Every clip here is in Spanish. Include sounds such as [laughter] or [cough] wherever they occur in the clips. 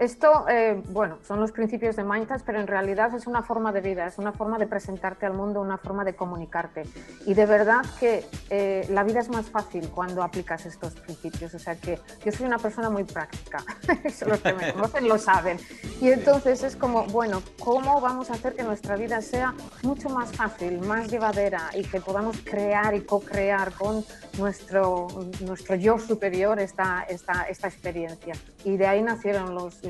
Esto, eh, bueno, son los principios de Mindtouch, pero en realidad es una forma de vida, es una forma de presentarte al mundo, una forma de comunicarte. Y de verdad que eh, la vida es más fácil cuando aplicas estos principios. O sea que yo soy una persona muy práctica, [laughs] los que me [laughs] conocen lo saben. Y entonces es como, bueno, ¿cómo vamos a hacer que nuestra vida sea mucho más fácil, más llevadera y que podamos crear y co-crear con nuestro, nuestro yo superior esta, esta, esta experiencia? Y de ahí nacieron los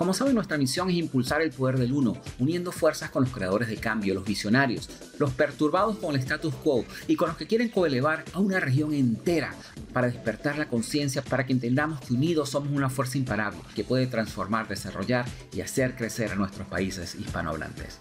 Como saben, nuestra misión es impulsar el poder del uno, uniendo fuerzas con los creadores de cambio, los visionarios, los perturbados con el status quo y con los que quieren coelevar a una región entera para despertar la conciencia, para que entendamos que unidos somos una fuerza imparable que puede transformar, desarrollar y hacer crecer a nuestros países hispanohablantes.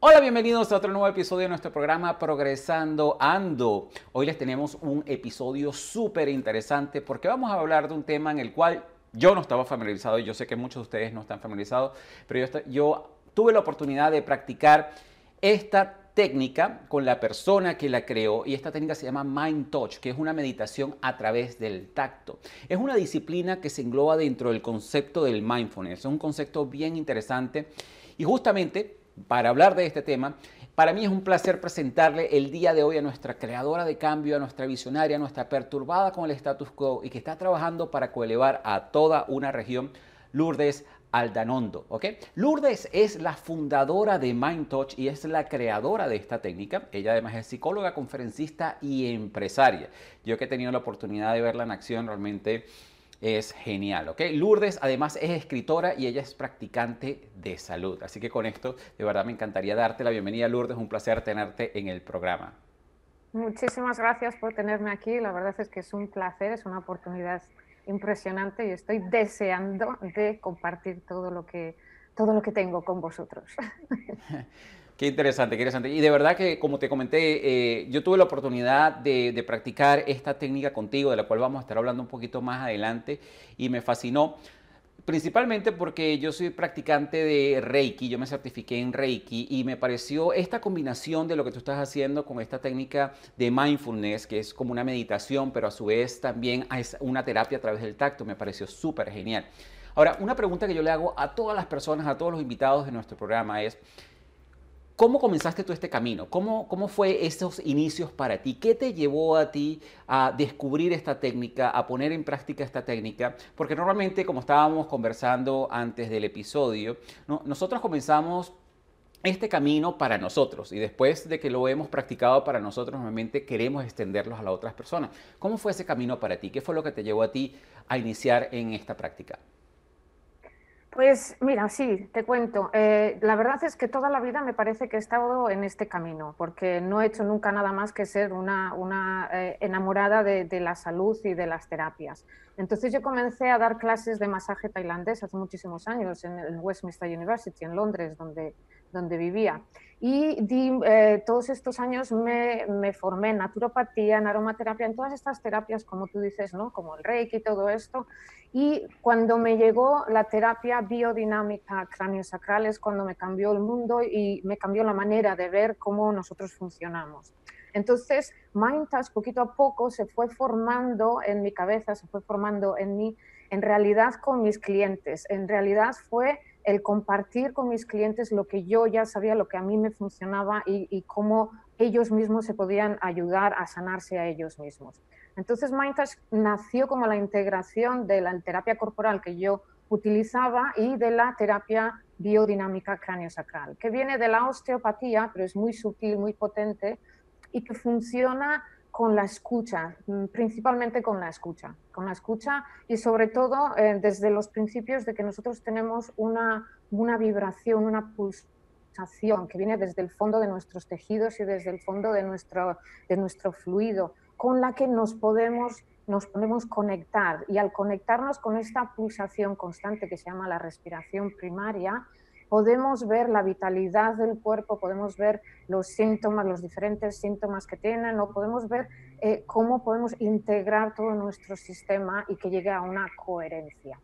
Hola, bienvenidos a otro nuevo episodio de nuestro programa Progresando Ando. Hoy les tenemos un episodio súper interesante porque vamos a hablar de un tema en el cual yo no estaba familiarizado y yo sé que muchos de ustedes no están familiarizados, pero yo, yo tuve la oportunidad de practicar esta técnica con la persona que la creó y esta técnica se llama Mind Touch, que es una meditación a través del tacto. Es una disciplina que se engloba dentro del concepto del mindfulness, es un concepto bien interesante y justamente para hablar de este tema para mí es un placer presentarle el día de hoy a nuestra creadora de cambio, a nuestra visionaria, a nuestra perturbada con el status quo y que está trabajando para coelevar a toda una región, Lourdes Aldanondo. Lourdes es la fundadora de Mind Touch y es la creadora de esta técnica. Ella además es psicóloga, conferencista y empresaria. Yo que he tenido la oportunidad de verla en acción realmente es genial, ¿ok? Lourdes además es escritora y ella es practicante de salud. Así que con esto, de verdad me encantaría darte la bienvenida, Lourdes. Un placer tenerte en el programa. Muchísimas gracias por tenerme aquí. La verdad es que es un placer, es una oportunidad impresionante y estoy deseando de compartir todo lo que, todo lo que tengo con vosotros. [laughs] Qué interesante, qué interesante. Y de verdad que, como te comenté, eh, yo tuve la oportunidad de, practicar esta técnica contigo, de la cual vamos a estar hablando un poquito más adelante, y me fascinó, principalmente porque yo soy practicante de Reiki, yo me certifiqué en Reiki, y me pareció esta combinación de lo que tú estás haciendo con esta técnica de mindfulness, que es como una meditación, pero a su vez también es una terapia a través del tacto, me pareció súper genial. Ahora, una pregunta que yo le hago a todas las personas, a todos los invitados de nuestro programa es, ¿Cómo comenzaste tú este camino? ¿Cómo, ¿Cómo fue esos inicios para ti? ¿Qué te llevó a ti a descubrir esta técnica, a poner en práctica esta técnica? Porque normalmente, como estábamos conversando antes del episodio, nosotros comenzamos este camino para nosotros y después de que lo hemos practicado para nosotros, normalmente queremos extenderlos a las otras personas. ¿Cómo fue ese camino para ti? ¿Qué fue lo que te llevó a ti a iniciar en esta práctica? Pues mira, sí, te cuento. Eh, la verdad es que toda la vida me parece que he estado en este camino, porque no he hecho nunca nada más que ser una, eh, enamorada de, de, la salud y de las terapias. Entonces yo comencé a dar clases de masaje tailandés hace muchísimos años en el Westminster University, en Londres, donde, donde vivía. Y eh, todos estos años me, me, formé en naturopatía, en aromaterapia, en todas estas terapias, como tú dices, ¿no? como el reiki y todo esto. Y cuando me llegó la terapia biodinámica cráneo-sacral es cuando me cambió el mundo y me cambió la manera de ver cómo nosotros funcionamos. Entonces, MindTouch poquito a poco se fue formando en mi cabeza, se fue formando en mí, en realidad con mis clientes. En realidad fue el compartir con mis clientes lo que yo ya sabía, lo que a mí me funcionaba y, cómo ellos mismos se podían ayudar a sanarse a ellos mismos. Entonces MindTouch nació como la integración de la terapia corporal que yo utilizaba y de la terapia biodinámica cráneo-sacral, que viene de la osteopatía, pero es muy sutil, muy potente y que funciona con la escucha, mm, principalmente con la escucha, con la escucha y sobre todo eh, desde los principios de que nosotros tenemos una, una vibración, una pulsación que viene desde el fondo de nuestros tejidos y desde el fondo de nuestro, de nuestro fluido, con la que nos podemos, nos podemos conectar. Y al conectarnos con esta pulsación constante que se llama la respiración primaria, podemos ver la vitalidad del cuerpo, podemos ver los síntomas, los diferentes síntomas que tienen, o podemos ver eh, cómo podemos integrar todo nuestro sistema y que llegue a una coherencia.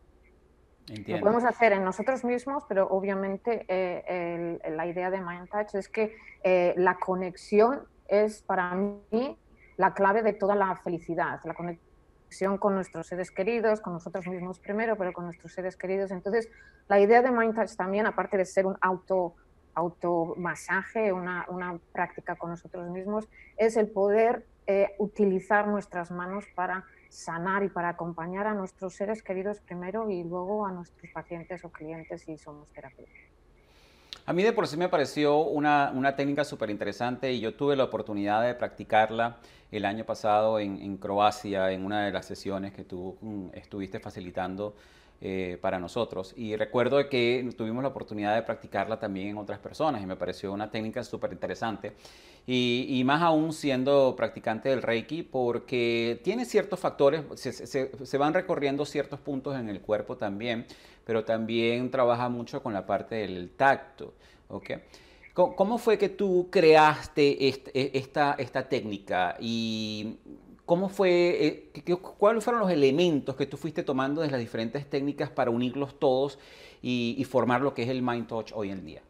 Lo podemos hacer en nosotros mismos, pero obviamente eh, la idea de MindTouch es que eh, la conexión es para mí la clave de toda la felicidad, la conexión con nuestros seres queridos, con nosotros mismos primero, pero con nuestros seres queridos. Entonces, la idea de MindTouch también, aparte de ser un auto automasaje, una, una práctica con nosotros mismos, es el poder eh, utilizar nuestras manos para sanar y para acompañar a nuestros seres queridos primero y luego a nuestros pacientes o clientes si somos terapeutas. A mí de por sí me pareció una, una técnica súper interesante y yo tuve la oportunidad de practicarla el año pasado en, Croacia en una de las sesiones que tú mm, estuviste facilitando eh, para nosotros. Y recuerdo que tuvimos la oportunidad de practicarla también en otras personas y me pareció una técnica súper interesante. Y, más aún siendo practicante del Reiki, porque tiene ciertos factores, se, van recorriendo ciertos puntos en el cuerpo también, pero también trabaja mucho con la parte del tacto. ¿okay? ¿Cómo fue que tú creaste esta, esta técnica y ¿Cómo fue, eh, cuáles fueron los elementos que tú fuiste tomando de las diferentes técnicas para unirlos todos y, formar lo que es el Mind Touch hoy en día?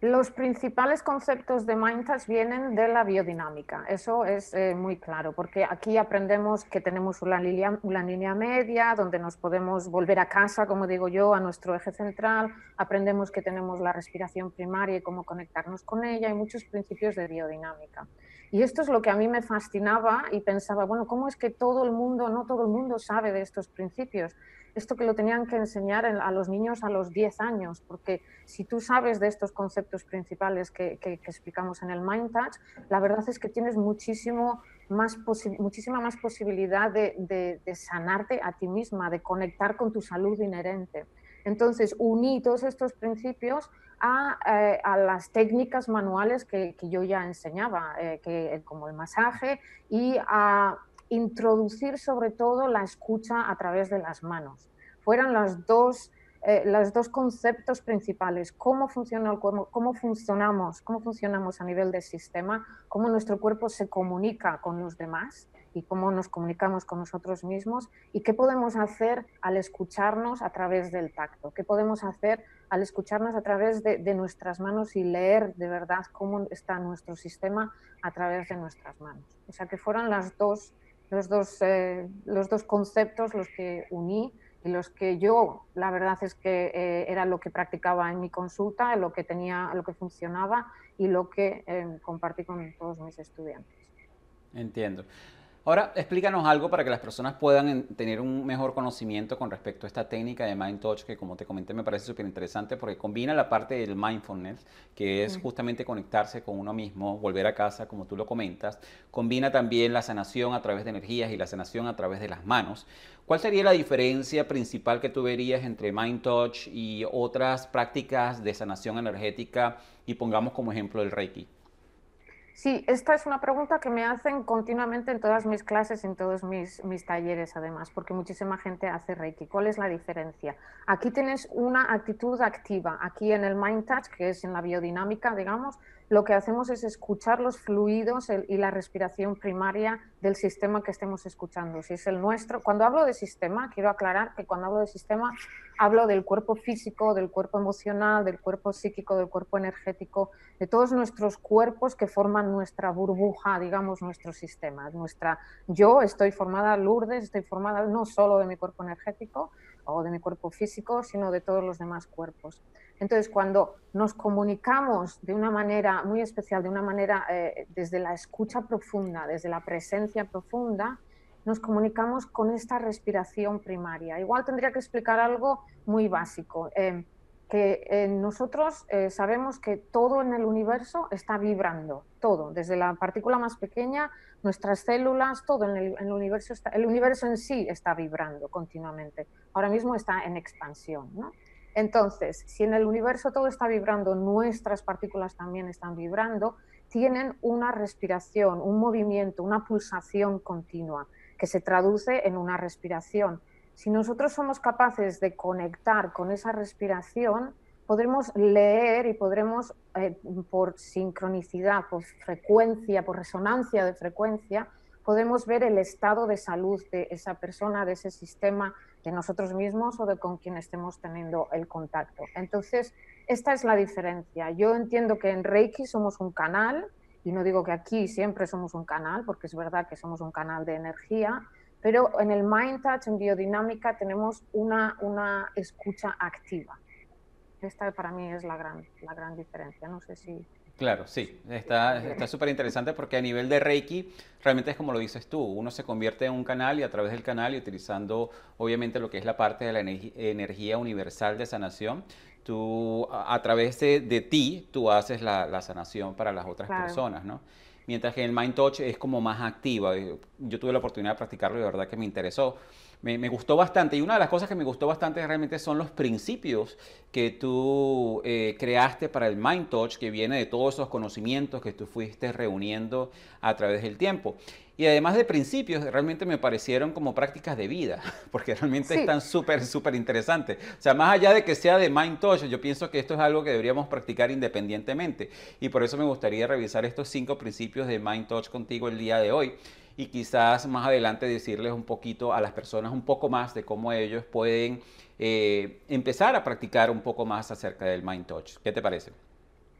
Los principales conceptos de MindTouch vienen de la biodinámica, eso es eh, muy claro, porque aquí aprendemos que tenemos una línea, una línea, media donde nos podemos volver a casa, como digo yo, a nuestro eje central, aprendemos que tenemos la respiración primaria y cómo conectarnos con ella y muchos principios de biodinámica. Y esto es lo que a mí me fascinaba y pensaba, bueno, ¿cómo es que todo el mundo, no todo el mundo sabe de estos principios? Esto que lo tenían que enseñar a los niños a los 10 años, porque si tú sabes de estos conceptos principales que, explicamos en el Mind Touch, la verdad es que tienes muchísimo más muchísima más posibilidad de, de sanarte a ti misma, de conectar con tu salud inherente. Entonces, uní todos estos principios eh, a, las técnicas manuales que, yo ya enseñaba, eh, que, como el masaje, y a introducir sobre todo la escucha a través de las manos. Fueron las dos, eh, los dos conceptos principales, cómo funciona el cuerpo, cómo funcionamos, cómo funcionamos a nivel del sistema, cómo nuestro cuerpo se comunica con los demás y cómo nos comunicamos con nosotros mismos y qué podemos hacer al escucharnos a través del tacto, qué podemos hacer al escucharnos a través de, nuestras manos y leer de verdad cómo está nuestro sistema a través de nuestras manos. O sea que fueron las dos, los, dos, eh, los dos conceptos los que uní y los que yo, la verdad es que eh, era lo que practicaba en mi consulta, lo que tenía, lo que funcionaba y lo que eh, compartí con todos mis estudiantes. Entiendo. Ahora, explícanos algo para que las personas puedan tener un mejor conocimiento con respecto a esta técnica de Mind Touch, que como te comenté me parece súper interesante porque combina la parte del mindfulness, que es justamente conectarse con uno mismo, volver a casa, como tú lo comentas. Combina también la sanación a través de energías y la sanación a través de las manos. ¿Cuál sería la diferencia principal que tú verías entre Mind Touch y otras prácticas de sanación energética? Y pongamos como ejemplo el Reiki. Sí, esta es una pregunta que me hacen continuamente en todas mis clases, en todos mis, mis, talleres además, porque muchísima gente hace Reiki. ¿Cuál es la diferencia? Aquí tienes una actitud activa. Aquí en el Mind Touch, que es en la biodinámica, digamos, lo que hacemos es escuchar los fluidos y la respiración primaria del sistema que estemos escuchando. Si es el nuestro, cuando hablo de sistema, quiero aclarar que cuando hablo de sistema hablo del cuerpo físico, del cuerpo emocional, del cuerpo psíquico, del cuerpo energético, de todos nuestros cuerpos que forman nuestra burbuja, digamos, nuestro sistema. Nuestra, yo estoy formada, Lourdes, estoy formada no solo de mi cuerpo energético o de mi cuerpo físico, sino de todos los demás cuerpos. Entonces, cuando nos comunicamos de una manera muy especial, de una manera eh, desde la escucha profunda, desde la presencia profunda, nos comunicamos con esta respiración primaria. Igual tendría que explicar algo muy básico, eh, que eh, nosotros sabemos que todo en el universo está vibrando, todo, desde la partícula más pequeña, nuestras células, todo en el, en el universo, está, el universo en sí está vibrando continuamente. Ahora mismo está en expansión, ¿no? Entonces, si en el universo todo está vibrando, nuestras partículas también están vibrando, tienen una respiración, un movimiento, una pulsación continua que se traduce en una respiración. Si nosotros somos capaces de conectar con esa respiración, podremos leer y podremos, eh, por sincronicidad, por frecuencia, por resonancia de frecuencia, podemos ver el estado de salud de esa persona, de ese sistema, de nosotros mismos o de con quien estemos teniendo el contacto. Entonces, esta es la diferencia. Yo entiendo que en Reiki somos un canal, y no digo que aquí siempre somos un canal, porque es verdad que somos un canal de energía, pero en el Mind Touch, en biodinámica, tenemos una, una escucha activa. Esta para mí es la gran, la gran diferencia. No sé si... Claro, sí, está súper interesante porque a nivel de Reiki, realmente es como lo dices tú, uno se convierte en un canal y a través del canal y utilizando obviamente lo que es la parte de la energía universal de sanación, tú a, través de, ti, tú haces la, sanación para las otras personas, ¿no? Mientras que el Mind Touch es como más activa. Yo tuve la oportunidad de practicarlo y de verdad que me interesó me, gustó bastante. Y una de las cosas que me gustó bastante realmente son los principios que tú eh, creaste para el Mind Touch, que viene de todos esos conocimientos que tú fuiste reuniendo a través del tiempo. Y además de principios, realmente me parecieron como prácticas de vida, [laughs] porque realmente están súper, súper interesantes. O sea, más allá de que sea de Mind Touch, yo pienso que esto es algo que deberíamos practicar independientemente. Y por eso me gustaría revisar estos cinco principios de Mind Touch contigo el día de hoy y quizás más adelante decirles un poquito a las personas un poco más de cómo ellos pueden eh, empezar a practicar un poco más acerca del Mind Touch. ¿Qué te parece?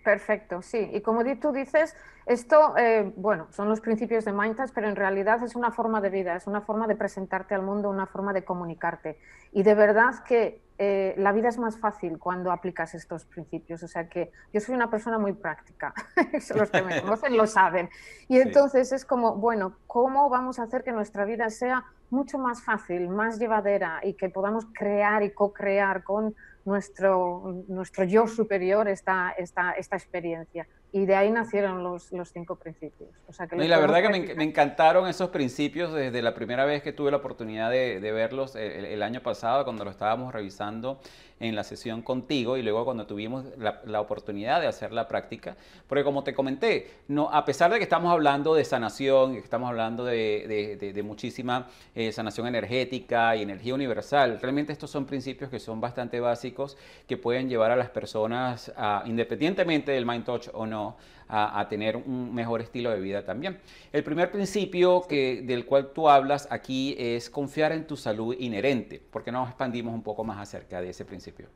Perfecto, sí. Y como tú dices, esto, eh, bueno, son los principios de Mind Touch, pero en realidad es una forma de vida, es una forma de presentarte al mundo, una forma de comunicarte. Y de verdad que eh, la vida es más fácil cuando aplicas estos principios. O sea que yo soy una persona muy práctica, [laughs] los que me [laughs] conocen lo saben. Y entonces es como, bueno, ¿cómo vamos a hacer que nuestra vida sea mucho más fácil, más llevadera y que podamos crear y co-crear con nuestro, nuestro yo superior esta, esta, esta experiencia? Y de ahí nacieron los, los cinco principios. O sea que y la verdad que me, encantaron esos principios desde la primera vez que tuve la oportunidad de, de verlos eh, el, año pasado, cuando lo estábamos revisando en la sesión contigo y luego cuando tuvimos la, oportunidad de hacer la práctica. Porque como te comenté, a pesar de que estamos hablando de sanación, estamos hablando de, muchísima eh, sanación energética y energía universal, realmente estos son principios que son bastante básicos que pueden llevar a las personas, independientemente del Mind Touch o no, a, tener un mejor estilo de vida también. El primer principio que, del cual tú hablas aquí es confiar en tu salud inherente. ¿Por qué no expandimos un poco más acerca de ese principio?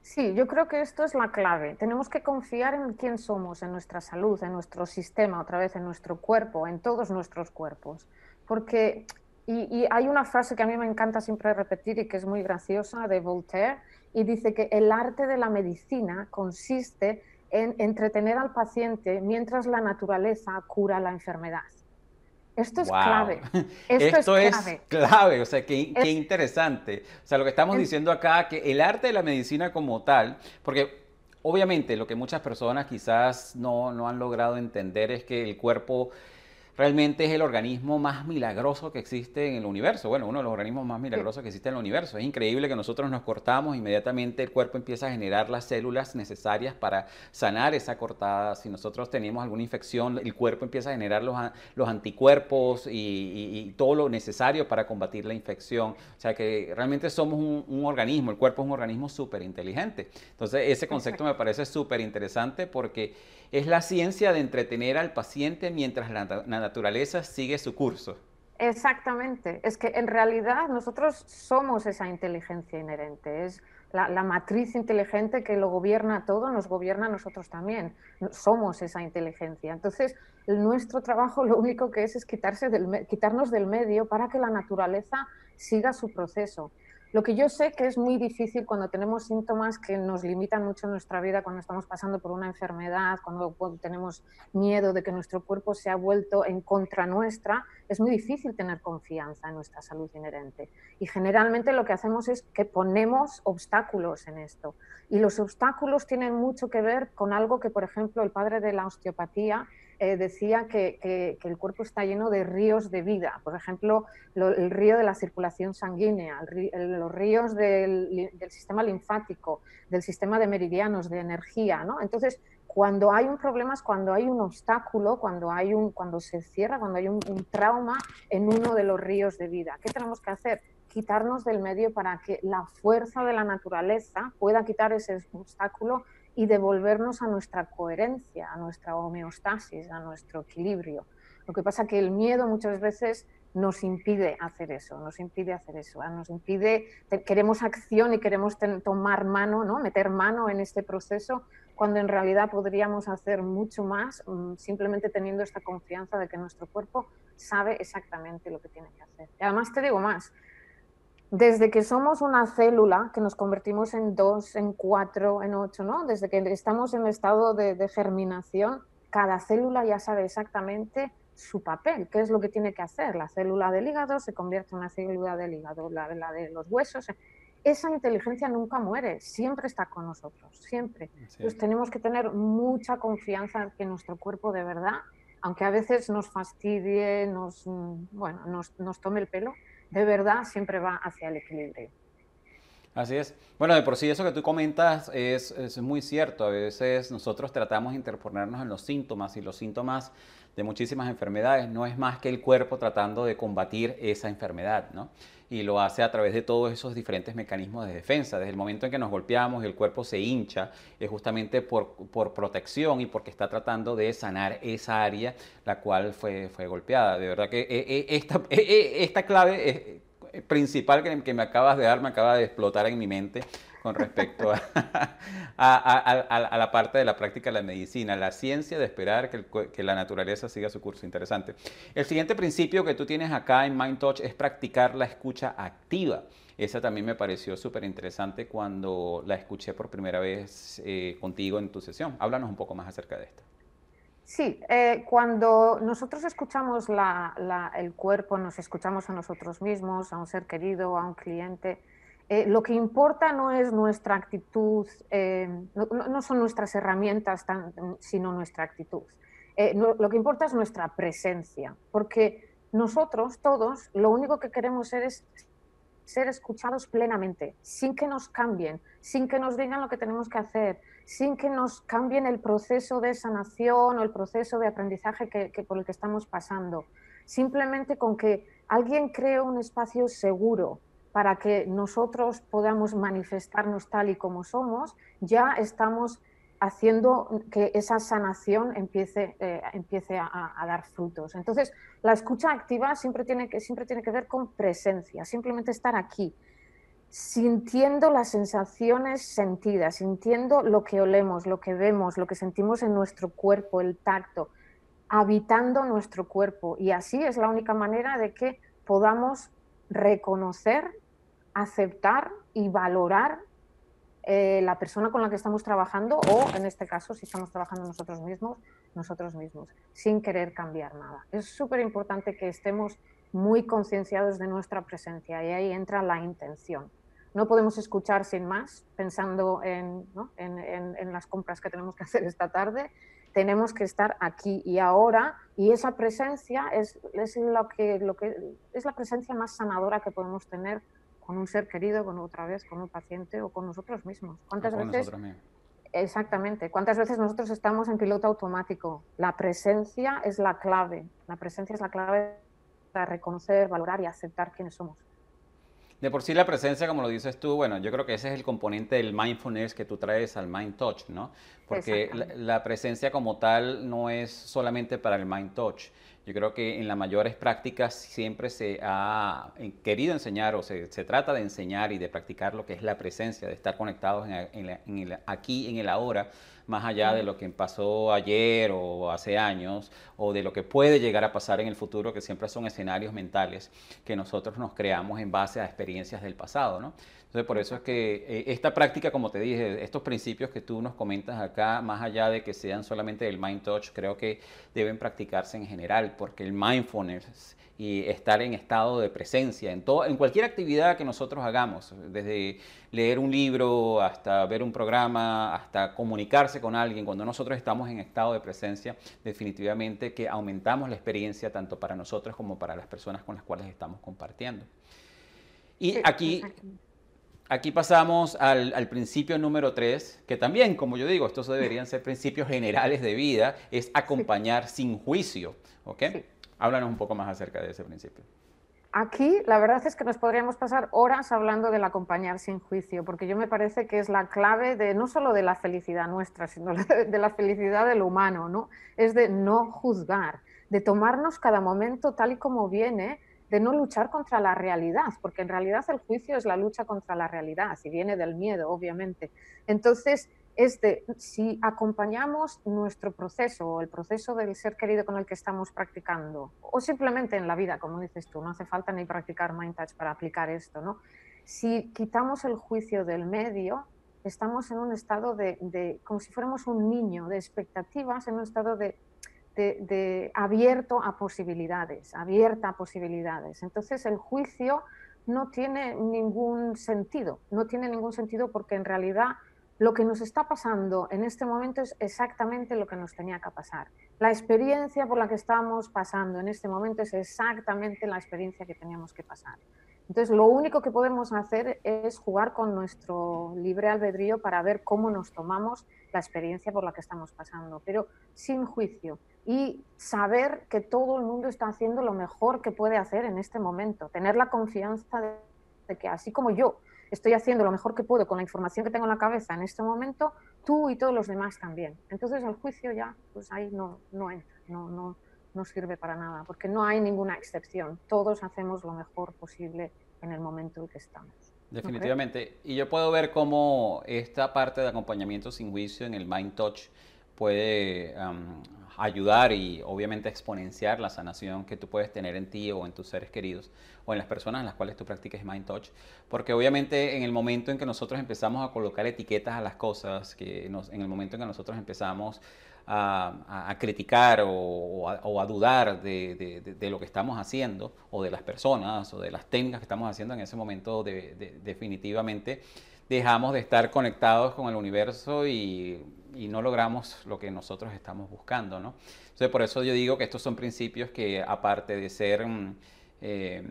Sí, yo creo que esto es la clave. Tenemos que confiar en quién somos, en nuestra salud, en nuestro sistema, otra vez en nuestro cuerpo, en todos nuestros cuerpos. Porque, y, y, hay una frase que a mí me encanta siempre repetir y que es muy graciosa de Voltaire, y dice que el arte de la medicina consiste en entretener al paciente mientras la naturaleza cura la enfermedad. Esto es clave. [laughs] Esto, es, clave. o sea, qué, qué, interesante. O sea, lo que estamos diciendo acá, que el arte de la medicina como tal, porque obviamente lo que muchas personas quizás no, no han logrado entender es que el cuerpo realmente es el organismo más milagroso que existe en el universo. Bueno, uno de los organismos más milagrosos que existe en el universo. Es increíble que nosotros nos cortamos, inmediatamente el cuerpo empieza a generar las células necesarias para sanar esa cortada. Si nosotros tenemos alguna infección, el cuerpo empieza a generar los, los anticuerpos y, todo lo necesario para combatir la infección. O sea que realmente somos un, un organismo, el cuerpo es un organismo súper inteligente. Entonces ese concepto me parece súper interesante porque es la ciencia de entretener al paciente mientras la, naturaleza sigue su curso. Exactamente, es que en realidad nosotros somos esa inteligencia inherente, es la, matriz inteligente que lo gobierna todo, nos gobierna a nosotros también, somos esa inteligencia. Entonces, nuestro trabajo lo único que es es quitarse del, quitarnos del medio para que la naturaleza siga su proceso. Lo que yo sé que es muy difícil cuando tenemos síntomas que nos limitan mucho nuestra vida, cuando estamos pasando por una enfermedad, cuando, tenemos miedo de que nuestro cuerpo se ha vuelto en contra nuestra, es muy difícil tener confianza en nuestra salud inherente. Y generalmente lo que hacemos es que ponemos obstáculos en esto. Y los obstáculos tienen mucho que ver con algo que, por ejemplo, el padre de la osteopatía eh, decía que, el cuerpo está lleno de ríos de vida, por ejemplo, el río de la circulación sanguínea, los ríos del, sistema linfático, del sistema de meridianos, de energía, ¿no? Entonces, cuando hay un problema es cuando hay un obstáculo, cuando, hay un, cuando se cierra, cuando hay un, trauma en uno de los ríos de vida. ¿Qué tenemos que hacer? quitarnos del medio para que la fuerza de la naturaleza pueda quitar ese obstáculo y devolvernos a nuestra coherencia, a nuestra homeostasis, a nuestro equilibrio. Lo que pasa que el miedo muchas veces nos impide hacer eso, nos impide hacer eso, nos impide, queremos acción y queremos tomar mano, ¿no? meter mano en este proceso, cuando en realidad podríamos hacer mucho más mm, simplemente teniendo esta confianza de que nuestro cuerpo sabe exactamente lo que tiene que hacer. Y además te digo más, desde que somos una célula, que nos convertimos en dos, en cuatro, en ocho, ¿no? desde que estamos en estado de, de germinación, cada célula ya sabe exactamente su papel, qué es lo que tiene que hacer. La célula del hígado se convierte en una célula del hígado, la, de los huesos. Esa inteligencia nunca muere, siempre está con nosotros, siempre. Entonces tenemos que tener mucha confianza en que nuestro cuerpo de verdad, aunque a veces nos fastidie, nos, mm, bueno, nos, nos tome el pelo, de verdad siempre va hacia el equilibrio. Así es. Bueno, de por sí eso que tú comentas es, es, muy cierto. A veces nosotros tratamos de interponernos en los síntomas y los síntomas de muchísimas enfermedades no es más que el cuerpo tratando de combatir esa enfermedad, ¿no? Y lo hace a través de todos esos diferentes mecanismos de defensa. Desde el momento en que nos golpeamos y el cuerpo se hincha, es justamente por, por protección y porque está tratando de sanar esa área la cual fue, fue golpeada. De verdad que eh, eh, esta, eh, esta clave principal que, que me acabas de dar me acaba de explotar en mi mente con respecto [laughs] a, la parte de la práctica de la medicina, la ciencia de esperar que, la naturaleza siga su curso. Interesante. El siguiente principio que tú tienes acá en Mind Touch es practicar la escucha activa. Esa también me pareció súper interesante cuando la escuché por primera vez eh, contigo en tu sesión. Háblanos un poco más acerca de esto. Sí, eh, cuando nosotros escuchamos el cuerpo, nos escuchamos a nosotros mismos, a un ser querido, a un cliente, eh, lo que importa no es nuestra actitud, eh, no, son nuestras herramientas, sino nuestra actitud. Eh, lo que importa es nuestra presencia, porque nosotros todos lo único que queremos ser es ser escuchados plenamente, sin que nos cambien, sin que nos digan lo que tenemos que hacer, sin que nos cambien el proceso de sanación o el proceso de aprendizaje que por el que estamos pasando. Simplemente con que alguien cree un espacio seguro, para que nosotros podamos manifestarnos tal y como somos, ya estamos haciendo que esa sanación empiece, eh, empiece a, dar frutos. Entonces, la escucha activa siempre tiene, que, siempre tiene que ver con presencia, simplemente estar aquí, sintiendo las sensaciones sentidas, sintiendo lo que olemos, lo que vemos, lo que sentimos en nuestro cuerpo, el tacto, habitando nuestro cuerpo. Y así es la única manera de que podamos reconocer aceptar y valorar eh, la persona con la que estamos trabajando o, en este caso, si estamos trabajando nosotros mismos, nosotros mismos, sin querer cambiar nada. Es súper importante que estemos muy concienciados de nuestra presencia y ahí entra la intención. No podemos escuchar sin más, pensando en, en, las compras que tenemos que hacer esta tarde. Tenemos que estar aquí y ahora y esa presencia es, es, lo que, lo que, es la presencia más sanadora que podemos tener con un ser querido, con otra vez, con un paciente o con nosotros mismos. ¿Cuántas veces? Exactamente. ¿Cuántas veces nosotros estamos en piloto automático? La presencia es la clave. La presencia es la clave para reconocer, valorar y aceptar quiénes somos. De por sí la presencia, como lo dices tú, bueno, yo creo que ese es el componente del mindfulness que tú traes al mind touch, ¿no? Porque la, presencia como tal no es solamente para el mind touch. Yo creo que en las mayores prácticas siempre se ha querido enseñar o se, trata de enseñar y de practicar lo que es la presencia, de estar conectados en, aquí, en el ahora, más allá de lo que pasó ayer o hace años, o de lo que puede llegar a pasar en el futuro, que siempre son escenarios mentales que nosotros nos creamos en base a experiencias del pasado. ¿no? Entonces, por eso es que eh, esta práctica, como te dije, estos principios que tú nos comentas acá, más allá de que sean solamente del Mind Touch, creo que deben practicarse en general, porque el mindfulness y estar en estado de presencia en, todo, en cualquier actividad que nosotros hagamos, desde leer un libro hasta ver un programa, hasta comunicarse con alguien, cuando nosotros estamos en estado de presencia, definitivamente que aumentamos la experiencia tanto para nosotros como para las personas con las cuales estamos compartiendo. Y aquí aquí pasamos al, principio número tres, que también, como yo digo, estos deberían ser principios generales de vida, es acompañar sin juicio. ¿Ok? Háblanos un poco más acerca de ese principio. Aquí la verdad es que nos podríamos pasar horas hablando del acompañar sin juicio, porque yo me parece que es la clave de no solo de la felicidad nuestra, sino [laughs] de la felicidad del humano, ¿no? Es de no juzgar, de tomarnos cada momento tal y como viene, de no luchar contra la realidad, porque en realidad el juicio es la lucha contra la realidad y viene del miedo, obviamente. Entonces, es si acompañamos nuestro proceso el proceso del ser querido con el que estamos practicando, o simplemente en la vida, como dices tú, no hace falta ni practicar Mind Touch para aplicar esto, ¿no? Si quitamos el juicio del medio, estamos en un estado de, como si fuéramos un niño, de expectativas, en un estado de, de, abierto a posibilidades, abierta a posibilidades. Entonces el juicio no tiene ningún sentido, no tiene ningún sentido porque en realidad lo que nos está pasando en este momento es exactamente lo que nos tenía que pasar. La experiencia por la que estamos pasando en este momento es exactamente la experiencia que teníamos que pasar. Entonces, lo único que podemos hacer es jugar con nuestro libre albedrío para ver cómo nos tomamos la experiencia por la que estamos pasando, pero sin juicio y saber que todo el mundo está haciendo lo mejor que puede hacer en este momento, tener la confianza de que así como yo estoy haciendo lo mejor que puedo con la información que tengo en la cabeza en este momento, tú y todos los demás también. Entonces el juicio ya, pues ahí no, no entra, no, no, no sirve para nada, porque no hay ninguna excepción. Todos hacemos lo mejor posible en el momento en que estamos. Definitivamente. y yo puedo ver cómo esta parte de acompañamiento sin juicio en el Mind Touch puede ayudar y obviamente exponenciar la sanación que tú puedes tener en ti o en tus seres queridos o en las personas en las cuales tú practiques Mind Touch. Porque obviamente en el momento en que nosotros empezamos a colocar etiquetas a las cosas, que en el momento en que nosotros empezamos a, criticar o, a, dudar de, lo que estamos haciendo o de las personas o de las técnicas que estamos haciendo en ese momento definitivamente dejamos de estar conectados con el universo y, no logramos lo que nosotros estamos buscando, ¿no? Entonces, por eso yo digo que estos son principios que, aparte de ser mm, eh,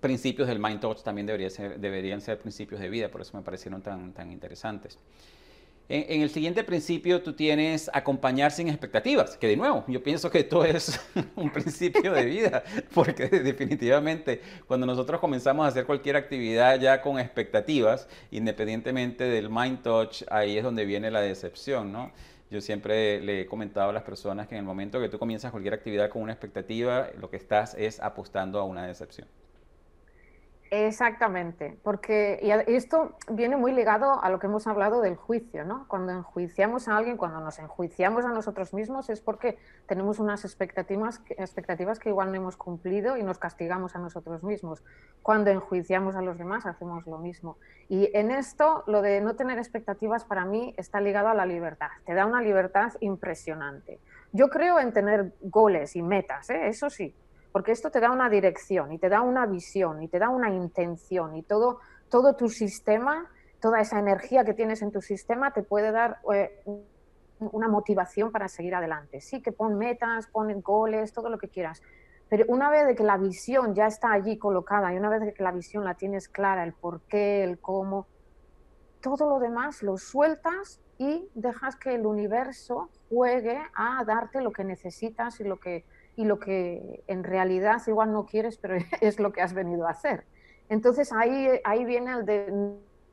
principios del Mind Touch, también deberían ser, deberían ser principios de vida, por eso me parecieron tan, tan interesantes. En, el siguiente principio tú tienes acompañar sin expectativas, que de nuevo, yo pienso que esto es [laughs] un principio de vida, [laughs] porque definitivamente cuando nosotros comenzamos a hacer cualquier actividad ya con expectativas, independientemente del mind touch, ahí es donde viene la decepción, ¿no? Yo siempre le he comentado a las personas que en el momento que tú comienzas cualquier actividad con una expectativa, lo que estás es apostando a una decepción. Exactamente, porque y esto viene muy ligado a lo que hemos hablado del juicio, ¿no? Cuando enjuiciamos a alguien, cuando nos enjuiciamos a nosotros mismos es porque tenemos unas expectativas, expectativas que igual no hemos cumplido y nos castigamos a nosotros mismos. Cuando enjuiciamos a los demás hacemos lo mismo. Y en esto, lo de no tener expectativas para mí está ligado a la libertad. Te da una libertad impresionante. Yo creo en tener goles y metas, ¿eh? eso sí, porque esto te da una dirección y te da una visión y te da una intención y todo, todo tu sistema, toda esa energía que tienes en tu sistema te puede dar eh, una motivación para seguir adelante. Sí, que pon metas, pon goles, todo lo que quieras. Pero una vez que la visión ya está allí colocada y una vez que la visión la tienes clara, el por qué, el cómo, todo lo demás lo sueltas y dejas que el universo juegue a darte lo que necesitas y lo que, y lo que en realidad igual no quieres, pero [laughs] es lo que has venido a hacer. Entonces ahí, ahí viene el de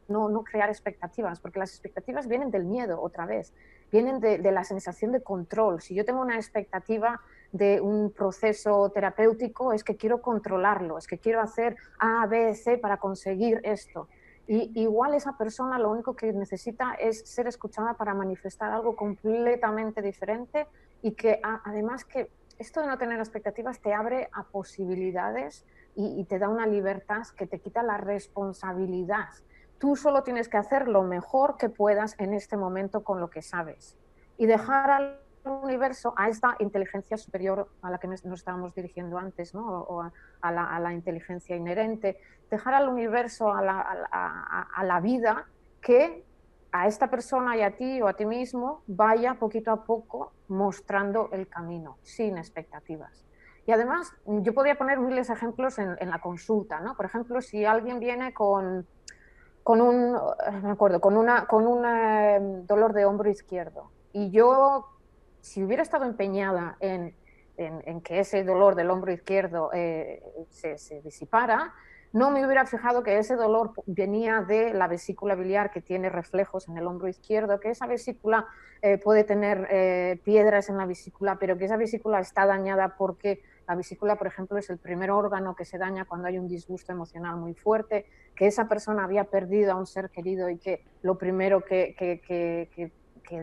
no, no crear expectativas, porque las expectativas vienen del miedo otra vez, vienen de, de, la sensación de control. Si yo tengo una expectativa de un proceso terapéutico, es que quiero controlarlo, es que quiero hacer A, B, C para conseguir esto. Y igual esa persona lo único que necesita es ser escuchada para manifestar algo completamente diferente y que además que esto de no tener expectativas te abre a posibilidades y, te da una libertad que te quita la responsabilidad. Tú solo tienes que hacer lo mejor que puedas en este momento con lo que sabes y dejar al universo, a esta inteligencia superior a la que nos estábamos dirigiendo antes, ¿no? o a, la, inteligencia inherente, dejar al universo, a la, a la vida, que a esta persona y a ti o a ti mismo vaya poquito a poco mostrando el camino, sin expectativas. Y además, yo podría poner miles de ejemplos en, la consulta, ¿no? Por ejemplo, si alguien viene con, con un, eh, me acuerdo, con, una, con un eh, dolor de hombro izquierdo y yo, si hubiera estado empeñada en en, que ese dolor del hombro izquierdo eh, se, disipara, no me hubiera fijado que ese dolor venía de la vesícula biliar que tiene reflejos en el hombro izquierdo, que esa vesícula eh, puede tener eh, piedras en la vesícula, pero que esa vesícula está dañada porque la vesícula, por ejemplo, es el primer órgano que se daña cuando hay un disgusto emocional muy fuerte, que esa persona había perdido a un ser querido y que lo primero que, que,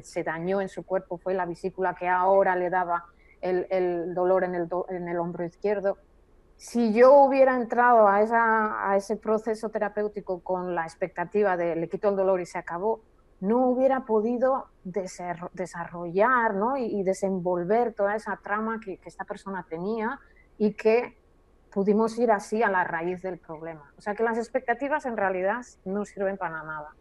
se dañó en su cuerpo fue la vesícula que ahora le daba el, dolor en el, en el hombro izquierdo si yo hubiera entrado a, esa, a, ese proceso terapéutico con la expectativa de le quito el dolor y se acabó, no hubiera podido desarrollar ¿no? y, desenvolver toda esa trama que, esta persona tenía y que pudimos ir así a la raíz del problema. O sea que las expectativas en realidad no sirven para nada.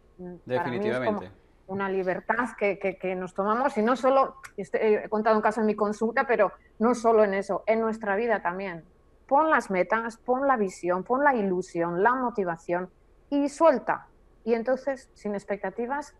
Definitivamente. una libertad que, que, nos tomamos y no solo, he contado un caso en mi consulta, pero no solo en eso, en nuestra vida también pon las metas, pon la visión, pon la ilusión, la motivación y suelta. Y entonces, sin expectativas,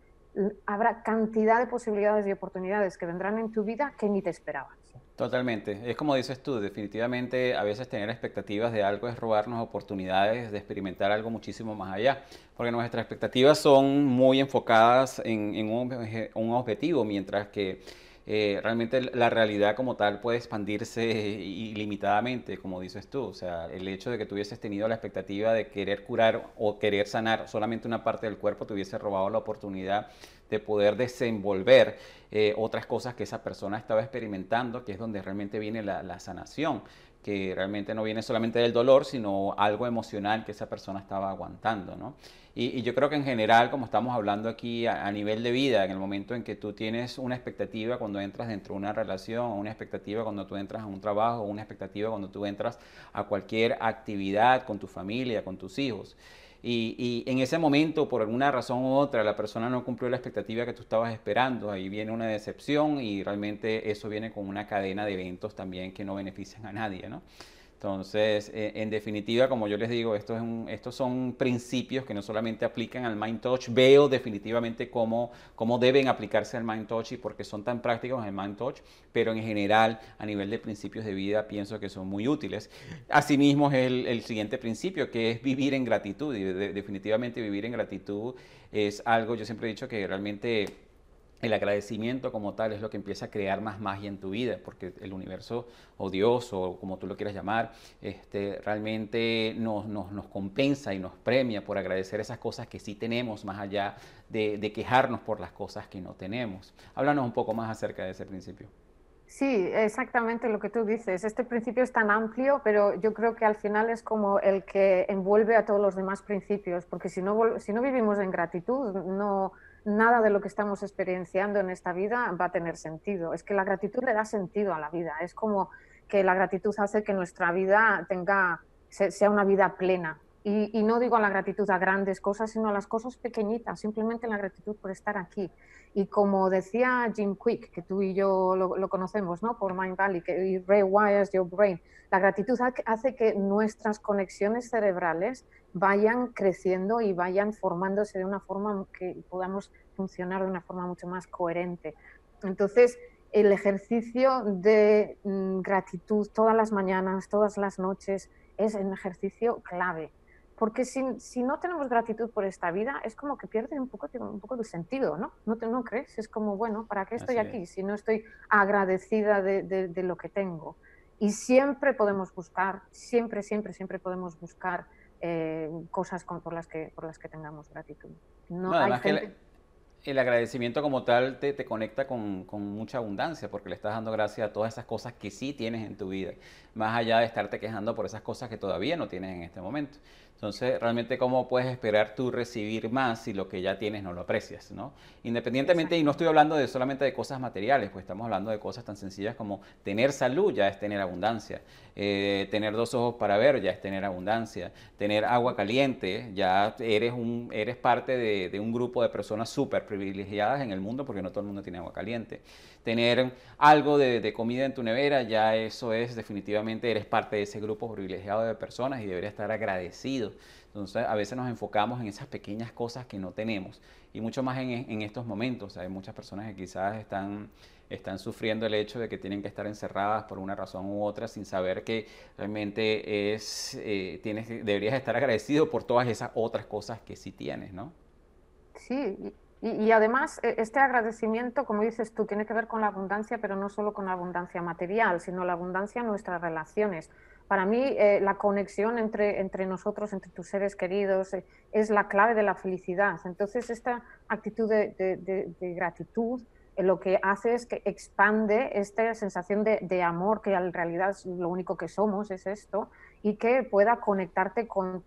habrá cantidad de posibilidades y oportunidades que vendrán en tu vida que ni te esperabas. Totalmente. Es como dices tú, definitivamente a veces tener expectativas de algo es robarnos oportunidades de experimentar algo muchísimo más allá, porque nuestras expectativas son muy enfocadas en, un objetivo, mientras que eh, realmente la realidad como tal puede expandirse [laughs] ilimitadamente, como dices tú. O sea, el hecho de que tú hubieses tenido la expectativa de querer curar o querer sanar solamente una parte del cuerpo, te hubiese robado la oportunidad de poder desenvolver eh, otras cosas que esa persona estaba experimentando, que es donde realmente viene la sanación que realmente no viene solamente del dolor, sino algo emocional que esa persona estaba aguantando, ¿no? Y, yo creo que en general, como estamos hablando aquí a, nivel de vida, en el momento en que tú tienes una expectativa cuando entras dentro de una relación, una expectativa cuando tú entras a un trabajo, una expectativa cuando tú entras a cualquier actividad con tu familia, con tus hijos, y, en ese momento, por alguna razón u otra, la persona no cumplió la expectativa que tú estabas esperando, ahí viene una decepción y realmente eso viene con una cadena de eventos también que no benefician a nadie, ¿no? Entonces, eh, en definitiva, como yo les digo, esto es estos son principios que no solamente aplican al Mind Touch, veo definitivamente cómo, cómo deben aplicarse al Mind Touch y por qué son tan prácticos el Mind Touch, pero en general, a nivel de principios de vida, pienso que son muy útiles. Asimismo, es el, el siguiente principio, que es vivir en gratitud, y definitivamente vivir en gratitud es algo, yo siempre he dicho que realmente el agradecimiento como tal es lo que empieza a crear más magia en tu vida, porque el universo o Dios o como tú lo quieras llamar, este, realmente nos, nos, compensa y nos premia por agradecer esas cosas que sí tenemos, más allá de, de, quejarnos por las cosas que no tenemos. Háblanos un poco más acerca de ese principio. Sí, exactamente lo que tú dices. Este principio es tan amplio, pero yo creo que al final es como el que envuelve a todos los demás principios, porque si no, si no vivimos en gratitud, no nada de lo que estamos experienciando en esta vida va a tener sentido. Es que la gratitud le da sentido a la vida. Es como que la gratitud hace que nuestra vida tenga, sea una vida plena. Y, no digo la gratitud a grandes cosas, sino a las cosas pequeñitas, simplemente la gratitud por estar aquí. Y como decía Jim Quick, que tú y yo lo, conocemos ¿no? por Mind Valley, que rewires your brain, la gratitud hace que nuestras conexiones cerebrales vayan creciendo y vayan formándose de una forma que podamos funcionar de una forma mucho más coherente. Entonces, el ejercicio de mm, gratitud todas las mañanas, todas las noches, es un ejercicio clave. Porque si, si, no tenemos gratitud por esta vida, es como que pierde un poco, un poco de sentido, ¿no? ¿No, te, ¿No crees? Es como, bueno, ¿para qué estoy aquí si no estoy agradecida de, de, de, lo que tengo? Y siempre podemos buscar, siempre, siempre, siempre podemos buscar eh, cosas por, las que, por las que tengamos gratitud. No, hay el, agradecimiento como tal te, te conecta con, con, mucha abundancia porque le estás dando gracias a todas esas cosas que sí tienes en tu vida, más allá de estarte quejando por esas cosas que todavía no tienes en este momento. Entonces, realmente, ¿cómo puedes esperar tú recibir más si lo que ya tienes no lo aprecias? ¿no? Independientemente, y no estoy hablando de solamente de cosas materiales, pues estamos hablando de cosas tan sencillas como tener salud ya es tener abundancia, eh, tener dos ojos para ver ya es tener abundancia, tener agua caliente ya eres, un, eres parte de, un grupo de personas súper privilegiadas en el mundo porque no todo el mundo tiene agua caliente. Tener algo de, comida en tu nevera, ya eso es definitivamente, eres parte de ese grupo privilegiado de personas y deberías estar agradecido. Entonces, a veces nos enfocamos en esas pequeñas cosas que no tenemos y mucho más en, en estos momentos. Hay muchas personas que quizás están están sufriendo el hecho de que tienen que estar encerradas por una razón u otra sin saber que realmente es, eh, tienes, deberías estar agradecido por todas esas otras cosas que sí tienes, ¿no? Sí, y, además e, este agradecimiento, como dices tú, tiene que ver con la abundancia, pero no solo con la abundancia material, sino la abundancia en nuestras relaciones. Para mí, eh, la conexión entre, entre nosotros, entre tus seres queridos, eh, es la clave de la felicidad. Entonces, esta actitud de, gratitud lo que hace es que expande esta sensación de, amor, que en realidad lo único que somos, es esto, y que pueda conectarte con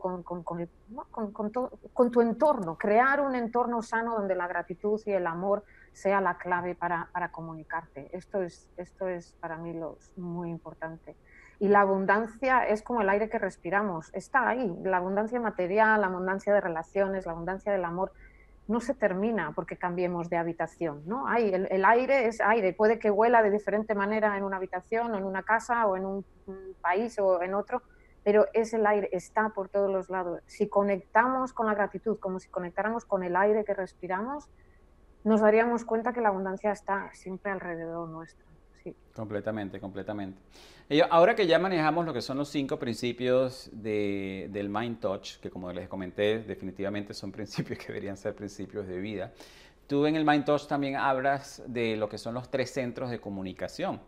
con, tu entorno, crear un entorno sano donde la gratitud y el amor sea la clave para, comunicarte. Esto es, esto es para mí lo muy importante. Y la abundancia es como el aire que respiramos, está ahí, la abundancia material, la abundancia de relaciones, la abundancia del amor no se termina porque cambiemos de habitación. ¿no? Hay, el, aire es aire, puede que huela de diferente manera en una habitación en una casa o en un, país o en otro, pero es el aire, está por todos los lados. Si conectamos con la gratitud como si conectáramos con el aire que respiramos, nos daríamos cuenta que la abundancia está siempre alrededor nuestro. Completamente, completamente. ahora que ya manejamos lo que son los cinco principios de, del Mind Touch, que como les comenté, definitivamente son [laughs] principios que deberían ser principios de vida, tú en el Mind Touch también hablas de lo que son los tres centros de comunicación,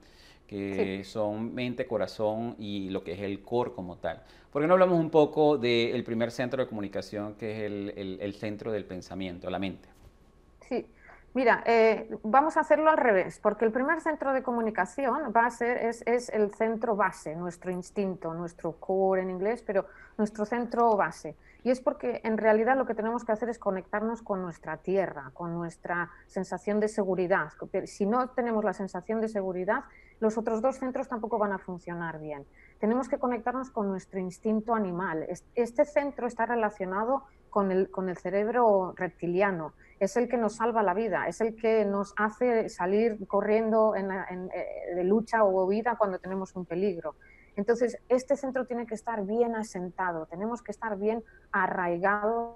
que son mente, corazón y lo que es el core como tal. ¿Por qué no hablamos un poco del primer centro de comunicación, que es el, el, el centro del pensamiento, la mente? Sí, Mira, eh, vamos a hacerlo al revés, porque el primer centro de comunicación va a ser, es, es, el centro base, nuestro instinto, nuestro core en inglés, pero nuestro centro base. Y es porque en realidad lo que tenemos que hacer es conectarnos con nuestra tierra, con nuestra sensación de seguridad. Si no tenemos la sensación de seguridad, los otros dos centros tampoco van a funcionar bien. Tenemos que conectarnos con nuestro instinto animal. Este centro está relacionado con el, con el cerebro reptiliano es el que nos salva la vida, es el que nos hace salir corriendo en, eh, de lucha o vida cuando tenemos un peligro. Entonces, este centro tiene que estar bien asentado, tenemos que estar bien arraigados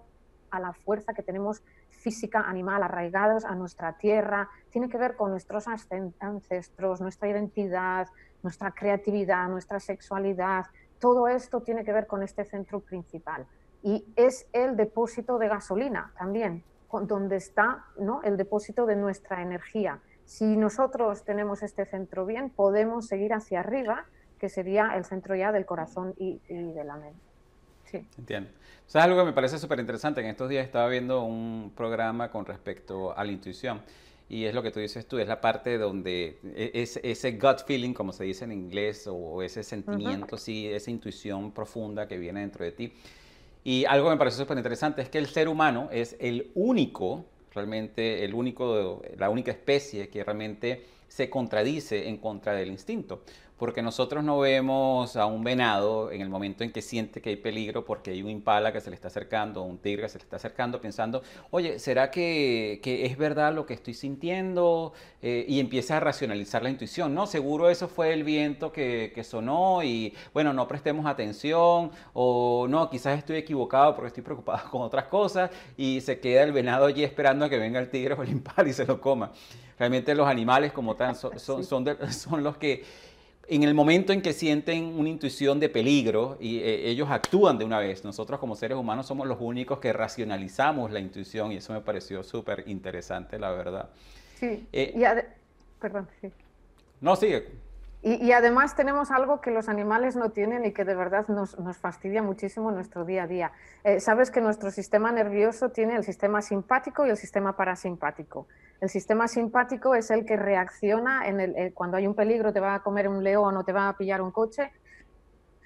a la fuerza que tenemos física, animal, arraigados a nuestra tierra, tiene que ver con nuestros ancestros, nuestra identidad, nuestra creatividad, nuestra sexualidad, todo esto tiene que ver con este centro principal. Y es el depósito de gasolina también, donde está ¿no? el depósito de nuestra energía. Si nosotros tenemos este centro bien, podemos seguir hacia arriba, que sería el centro ya del corazón y, de la mente. Sí. Entiendo. O algo que me parece súper interesante. En estos días estaba viendo un programa con respecto a la intuición. Y es lo que tú dices tú, es la parte donde e, es, ese gut feeling, como se dice en inglés, o ese sentimiento, sí, esa intuición profunda que viene dentro de ti y algo que me parece súper interesante es que el ser humano es el único, realmente el único, la única especie que realmente se contradice en contra del instinto porque nosotros no vemos a un venado en el momento en que siente que hay peligro porque hay un impala que se le está acercando, un tigre que se le está acercando, pensando, oye, ¿será que, es verdad lo que estoy sintiendo? Eh, y empieza a racionalizar la intuición, ¿no? Seguro eso fue el viento que, sonó y, bueno, no prestemos atención, o no, quizás estoy equivocado porque estoy preocupado [laughs] con otras cosas, y se queda el venado allí esperando a que venga el tigre o el impala y se lo coma. Realmente los animales como tal son, [laughs] son, son los que en el momento en que sienten una intuición de peligro y eh, ellos actúan de una vez. Nosotros como seres humanos somos los únicos que racionalizamos la intuición y eso me pareció súper interesante, la verdad. Sí. Eh, perdón, sí. No, sigue. Y, además tenemos algo que los animales no tienen y que de verdad nos, fastidia muchísimo nuestro día a día. Eh, sabes que nuestro sistema nervioso tiene el sistema simpático y el sistema parasimpático. El sistema simpático es el que reacciona eh, cuando hay un peligro, te va a comer un león o te va a pillar un coche.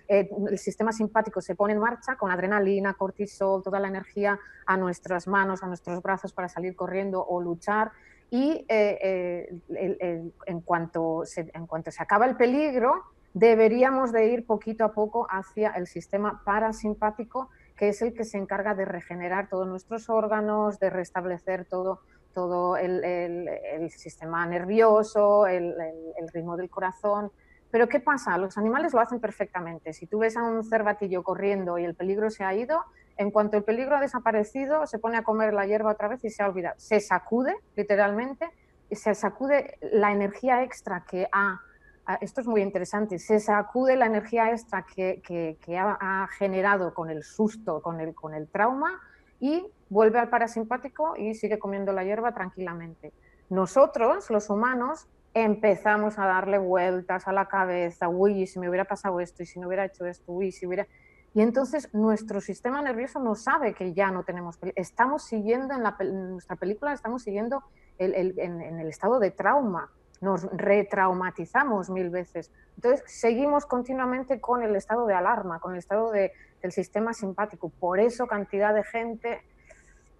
Eh, el sistema simpático se pone en marcha con adrenalina, cortisol, toda la energía a nuestras manos, a nuestros brazos para salir corriendo o luchar y eh, eh, en, cuanto se, en cuanto se acaba el peligro, deberíamos de ir poquito a poco hacia el sistema parasimpático, que es el que se encarga de regenerar todos nuestros órganos, de restablecer todo, todo el, el, sistema nervioso, el, el, ritmo del corazón. Pero ¿qué pasa? Los animales lo hacen perfectamente. Si tú ves a un cervatillo corriendo y el peligro se ha ido, en cuanto el peligro ha desaparecido, se pone a comer la hierba otra vez y se ha olvidado. Se sacude, literalmente, y se sacude la energía extra que ha esto es muy interesante, se sacude la energía extra que, que, ha, generado con el susto, con el, con el trauma y vuelve al parasimpático y sigue comiendo la hierba tranquilamente. Nosotros, los humanos, empezamos a darle vueltas a la cabeza, uy, si me hubiera pasado esto y si no hubiera hecho esto, uy, si hubiera... Y entonces nuestro sistema nervioso no sabe que ya no tenemos... Estamos siguiendo en, la, nuestra película, estamos siguiendo el, en, en el estado de trauma nos retraumatizamos mil veces. Entonces, seguimos continuamente con el estado de alarma, con el estado de, del sistema simpático. Por eso cantidad de gente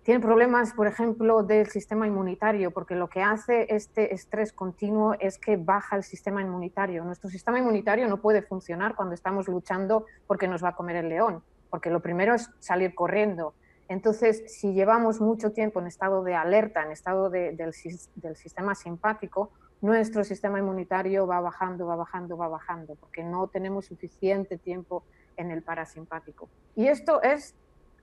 tiene problemas, por ejemplo, del sistema inmunitario, porque lo que hace este estrés continuo es que baja el sistema inmunitario. Nuestro sistema inmunitario no puede funcionar cuando estamos luchando porque nos va a comer el león, porque lo primero es salir corriendo. Entonces, si llevamos mucho tiempo en estado de alerta, en estado del, sistema simpático, nuestro sistema inmunitario va bajando, va bajando, va bajando, porque no tenemos suficiente tiempo en el parasimpático. Y esto es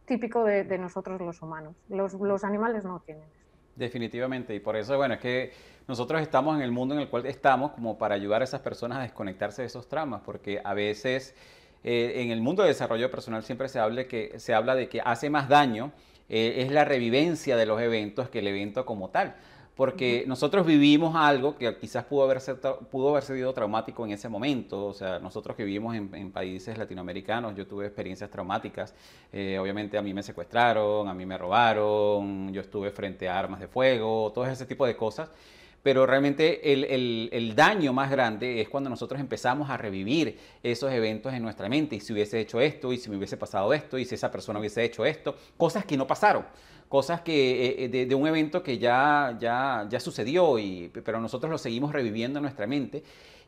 típico de, nosotros los humanos. Los, animales no tienen esto. Definitivamente, y por eso, bueno, es que nosotros estamos en el mundo en el cual estamos como para ayudar a esas personas a desconectarse de esos traumas, porque a veces eh, en el mundo de desarrollo personal siempre se habla, que, se habla de que hace más daño eh, es la revivencia de los eventos que el evento como tal porque nosotros vivimos algo que quizás pudo haber, pudo haber sido traumático en ese momento, o sea, nosotros que vivimos en, países latinoamericanos, yo tuve experiencias traumáticas, eh, obviamente a mí me secuestraron, a mí me robaron, yo estuve frente a armas de fuego, todo ese tipo de cosas, pero realmente el, el, daño más grande es cuando nosotros empezamos a revivir esos eventos en nuestra mente, y si hubiese hecho esto, y si me hubiese pasado esto, y si esa persona hubiese hecho esto, cosas que no pasaron cosas que, eh, de, de, un evento que ya, ya, ya sucedió, y, pero nosotros lo seguimos reviviendo en nuestra mente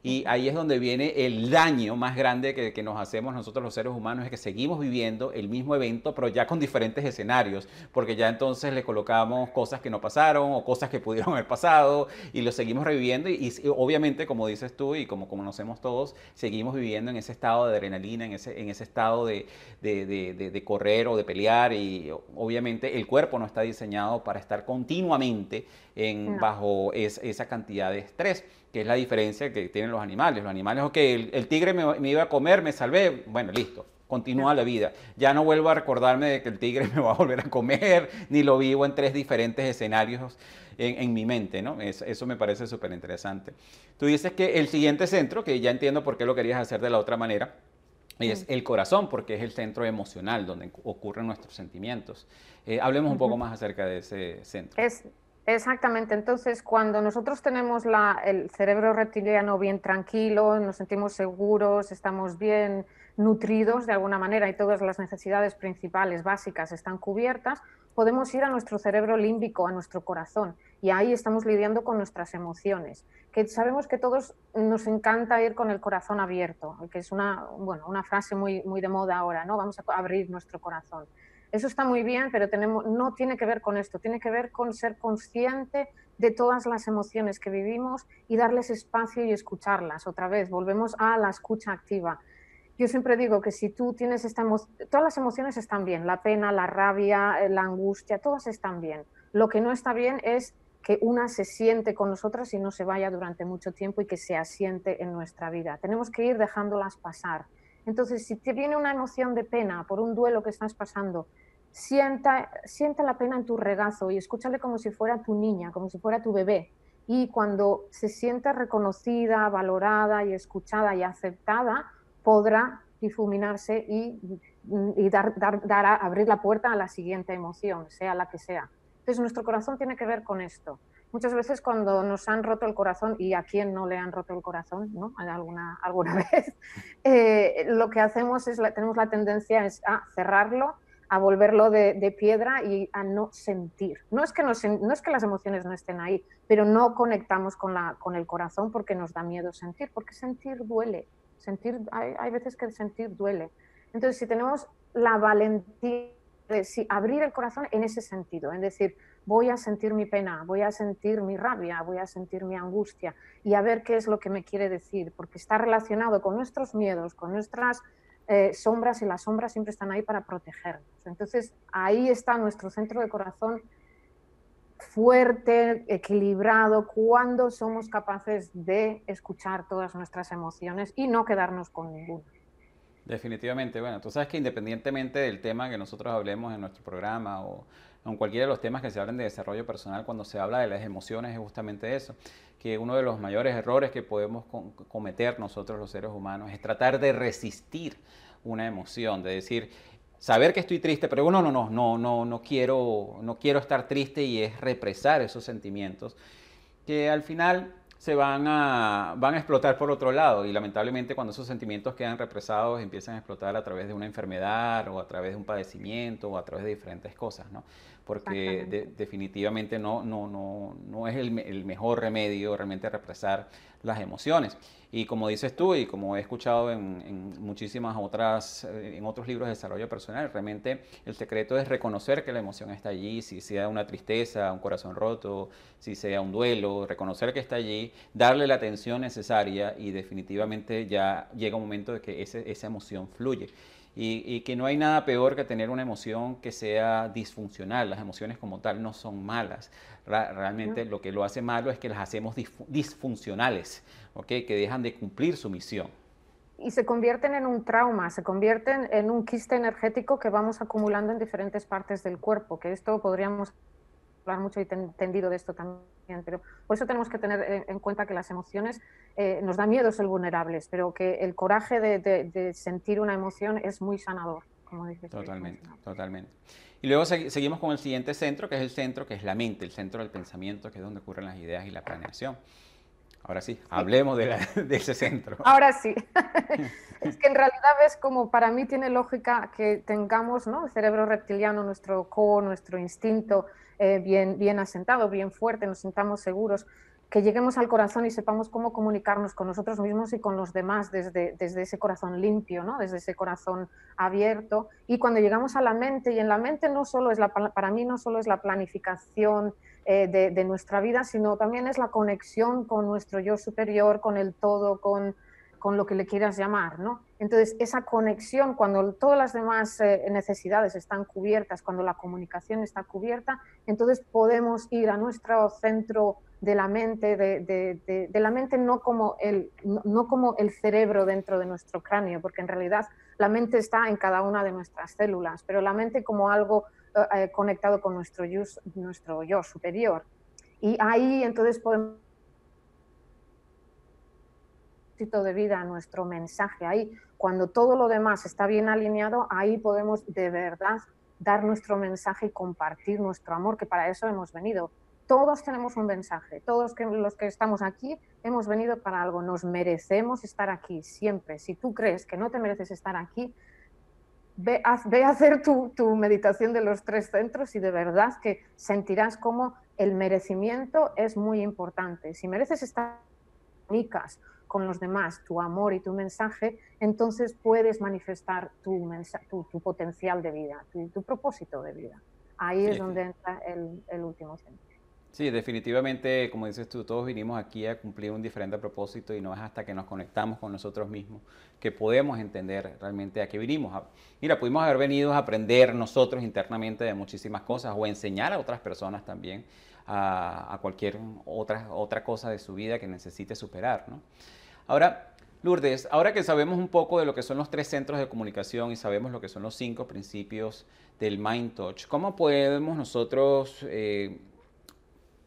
y ahí es donde viene el daño más grande que, nos hacemos nosotros los seres humanos, es que seguimos viviendo el mismo evento, pero ya con diferentes escenarios, porque ya entonces le colocamos cosas que no pasaron o cosas que pudieron haber pasado y lo seguimos reviviendo y, obviamente, como dices tú y como conocemos todos, seguimos viviendo en ese estado de adrenalina, en ese, en ese estado de, de, de, correr o de pelear y obviamente el cuerpo no está diseñado para estar continuamente en, bajo esa cantidad de estrés que es la diferencia que tienen los animales. Los animales, ok, el, tigre me, iba a comer, me salvé, bueno, listo, continúa la vida. Ya no vuelvo a recordarme de que el tigre [laughs] me va a volver a comer, ni lo vivo en tres diferentes escenarios en, mi mente, ¿no? eso me parece súper interesante. Tú dices que el siguiente centro, que ya entiendo por qué lo querías hacer de la otra manera, es el corazón, porque es el centro emocional donde ocurren nuestros sentimientos. Eh, hablemos un poco más acerca de ese centro. Es, Exactamente, entonces cuando nosotros tenemos el cerebro reptiliano bien tranquilo, nos sentimos seguros, estamos bien nutridos de alguna manera y todas las necesidades principales básicas están cubiertas, podemos ir a nuestro cerebro límbico, a nuestro corazón, y ahí estamos lidiando con nuestras emociones, que sabemos que todos nos encanta ir con el corazón abierto, que es una, bueno, una frase muy, muy de moda ahora, ¿no? Vamos a abrir nuestro corazón. Eso está muy bien, pero tenemos, no tiene que ver con esto, tiene que ver con ser consciente de todas las emociones que vivimos y darles espacio y escucharlas. Otra vez, volvemos a la escucha activa. Yo siempre digo que si tú tienes esta emoción, todas las emociones están bien, la pena, la rabia, eh, la angustia, todas están bien. Lo que no está bien es que una se siente con nosotras y no se vaya durante mucho tiempo y que se asiente en nuestra vida. Tenemos que ir dejándolas pasar. Entonces, si te viene una emoción de pena por un duelo que estás pasando, sienta, la pena en tu regazo y escúchale como si fuera tu niña, como si fuera tu bebé. Y cuando se sienta reconocida, valorada y escuchada y aceptada, podrá difuminarse y, dar, dar, abrir la puerta a la siguiente emoción, sea la que sea. Entonces, nuestro corazón tiene que ver con esto. Muchas veces cuando nos han roto el corazón, y a quién no le han roto el corazón, ¿no? alguna, alguna [laughs] vez, eh, lo que hacemos es, tenemos la tendencia es a cerrarlo, a volverlo de, piedra y a no sentir. No es, que no, no es que las emociones no estén ahí, pero no conectamos con, la, con el corazón porque nos da miedo sentir, porque sentir duele. Sentir, hay, hay veces que sentir duele. Entonces, si tenemos la valentía de abrir el corazón en ese sentido, es decir, voy a sentir mi pena, voy a sentir mi rabia, voy a sentir mi angustia y a ver qué es lo que me quiere decir, porque está relacionado con nuestros miedos, con nuestras eh, sombras y las sombras siempre están ahí para protegernos. Entonces ahí está nuestro centro de corazón fuerte, equilibrado, cuando somos capaces de escuchar todas nuestras emociones y no quedarnos con ninguna. Definitivamente, bueno, tú sabes que independientemente del tema que nosotros hablemos en nuestro programa o en cualquiera de los temas que se hablan de desarrollo personal, cuando se habla de las emociones es justamente eso, que uno de los mayores errores que podemos cometer nosotros los seres humanos es tratar de resistir una emoción, de decir, saber que estoy triste, pero no, no, no, no, no, no quiero, no quiero estar triste y es represar esos sentimientos que al final se van a, van a explotar por otro lado y lamentablemente cuando esos sentimientos quedan represados empiezan a explotar a través de una enfermedad o a través de un padecimiento o a través de diferentes cosas, ¿no? Porque definitivamente no, no, no, no es el, el, mejor remedio realmente represar las emociones. Y como dices tú, y como he escuchado en, en, muchísimas otras, eh, en otros libros de desarrollo personal, realmente el secreto es reconocer que la emoción está allí, si sea una tristeza, un corazón roto, si sea un duelo, reconocer que está allí, darle la atención necesaria y definitivamente ya llega un momento de que ese, esa emoción fluye y, que no hay nada peor que tener una emoción que sea disfuncional. Las emociones como tal no son malas. realmente lo que lo hace malo es que las hacemos disfuncionales, que dejan de cumplir su misión. Y se convierten en un trauma, se convierten en un quiste energético que vamos acumulando en diferentes partes del cuerpo, que esto podríamos hablar mucho y entendido de esto también, pero por eso tenemos que tener en cuenta que las emociones eh, nos da miedo ser vulnerables, pero que el coraje de, sentir una emoción es muy sanador, como dices. Totalmente, totalmente. Y luego seguimos con el siguiente centro, que es el centro, que es la mente, el centro del pensamiento, que es donde ocurren las ideas y la planeación. Ahora sí, hablemos de, [laughs] de, ese centro. Ahora sí. [laughs] es que en realidad ves como para mí tiene lógica que tengamos ¿no? el cerebro reptiliano, nuestro core, nuestro instinto eh, bien, bien asentado, bien fuerte, nos sintamos seguros que lleguemos al corazón y sepamos cómo comunicarnos con nosotros mismos y con los demás desde, desde ese corazón limpio, ¿no? desde ese corazón abierto. Y cuando llegamos a la mente, y en la mente no solo es la, para mí no solo es la planificación eh, de, de, nuestra vida, sino también es la conexión con nuestro yo superior, con el todo, con, con lo que le quieras llamar. ¿no? Entonces, esa conexión, cuando todas las demás eh, necesidades están cubiertas, cuando la comunicación está cubierta, entonces podemos ir a nuestro centro de la mente, de, la mente no como, el, no, como el cerebro dentro de nuestro cráneo, porque en realidad la mente está en cada una de nuestras células, pero la mente como algo eh, eh, conectado con nuestro yo, nuestro yo superior. Y ahí entonces podemos de vida, nuestro mensaje, ahí cuando todo lo demás está bien alineado, ahí podemos de verdad dar nuestro mensaje y compartir nuestro amor, que para eso hemos venido todos tenemos un mensaje, todos los que estamos aquí hemos venido para algo, nos merecemos estar aquí siempre. Si tú crees que no te mereces estar aquí, ve a, hacer tu, meditación de los tres centros y de verdad que sentirás como el merecimiento es muy importante. Si mereces estar con los demás, tu amor y tu mensaje, entonces puedes manifestar tu, tu, potencial de vida, tu, propósito de vida. Ahí es donde entra el último centro. Sí, definitivamente, como dices tú, todos vinimos aquí a cumplir un diferente propósito y no es hasta que nos conectamos con nosotros mismos que podemos entender realmente a qué vinimos. Mira, pudimos haber venido a aprender nosotros internamente de muchísimas cosas o enseñar a otras personas también a, cualquier otra, otra cosa de su vida que necesite superar. ¿no? Ahora, Lourdes, ahora que sabemos un poco de lo que son los tres centros de comunicación y sabemos lo que son los cinco principios del Mind Touch, ¿cómo podemos nosotros... Eh,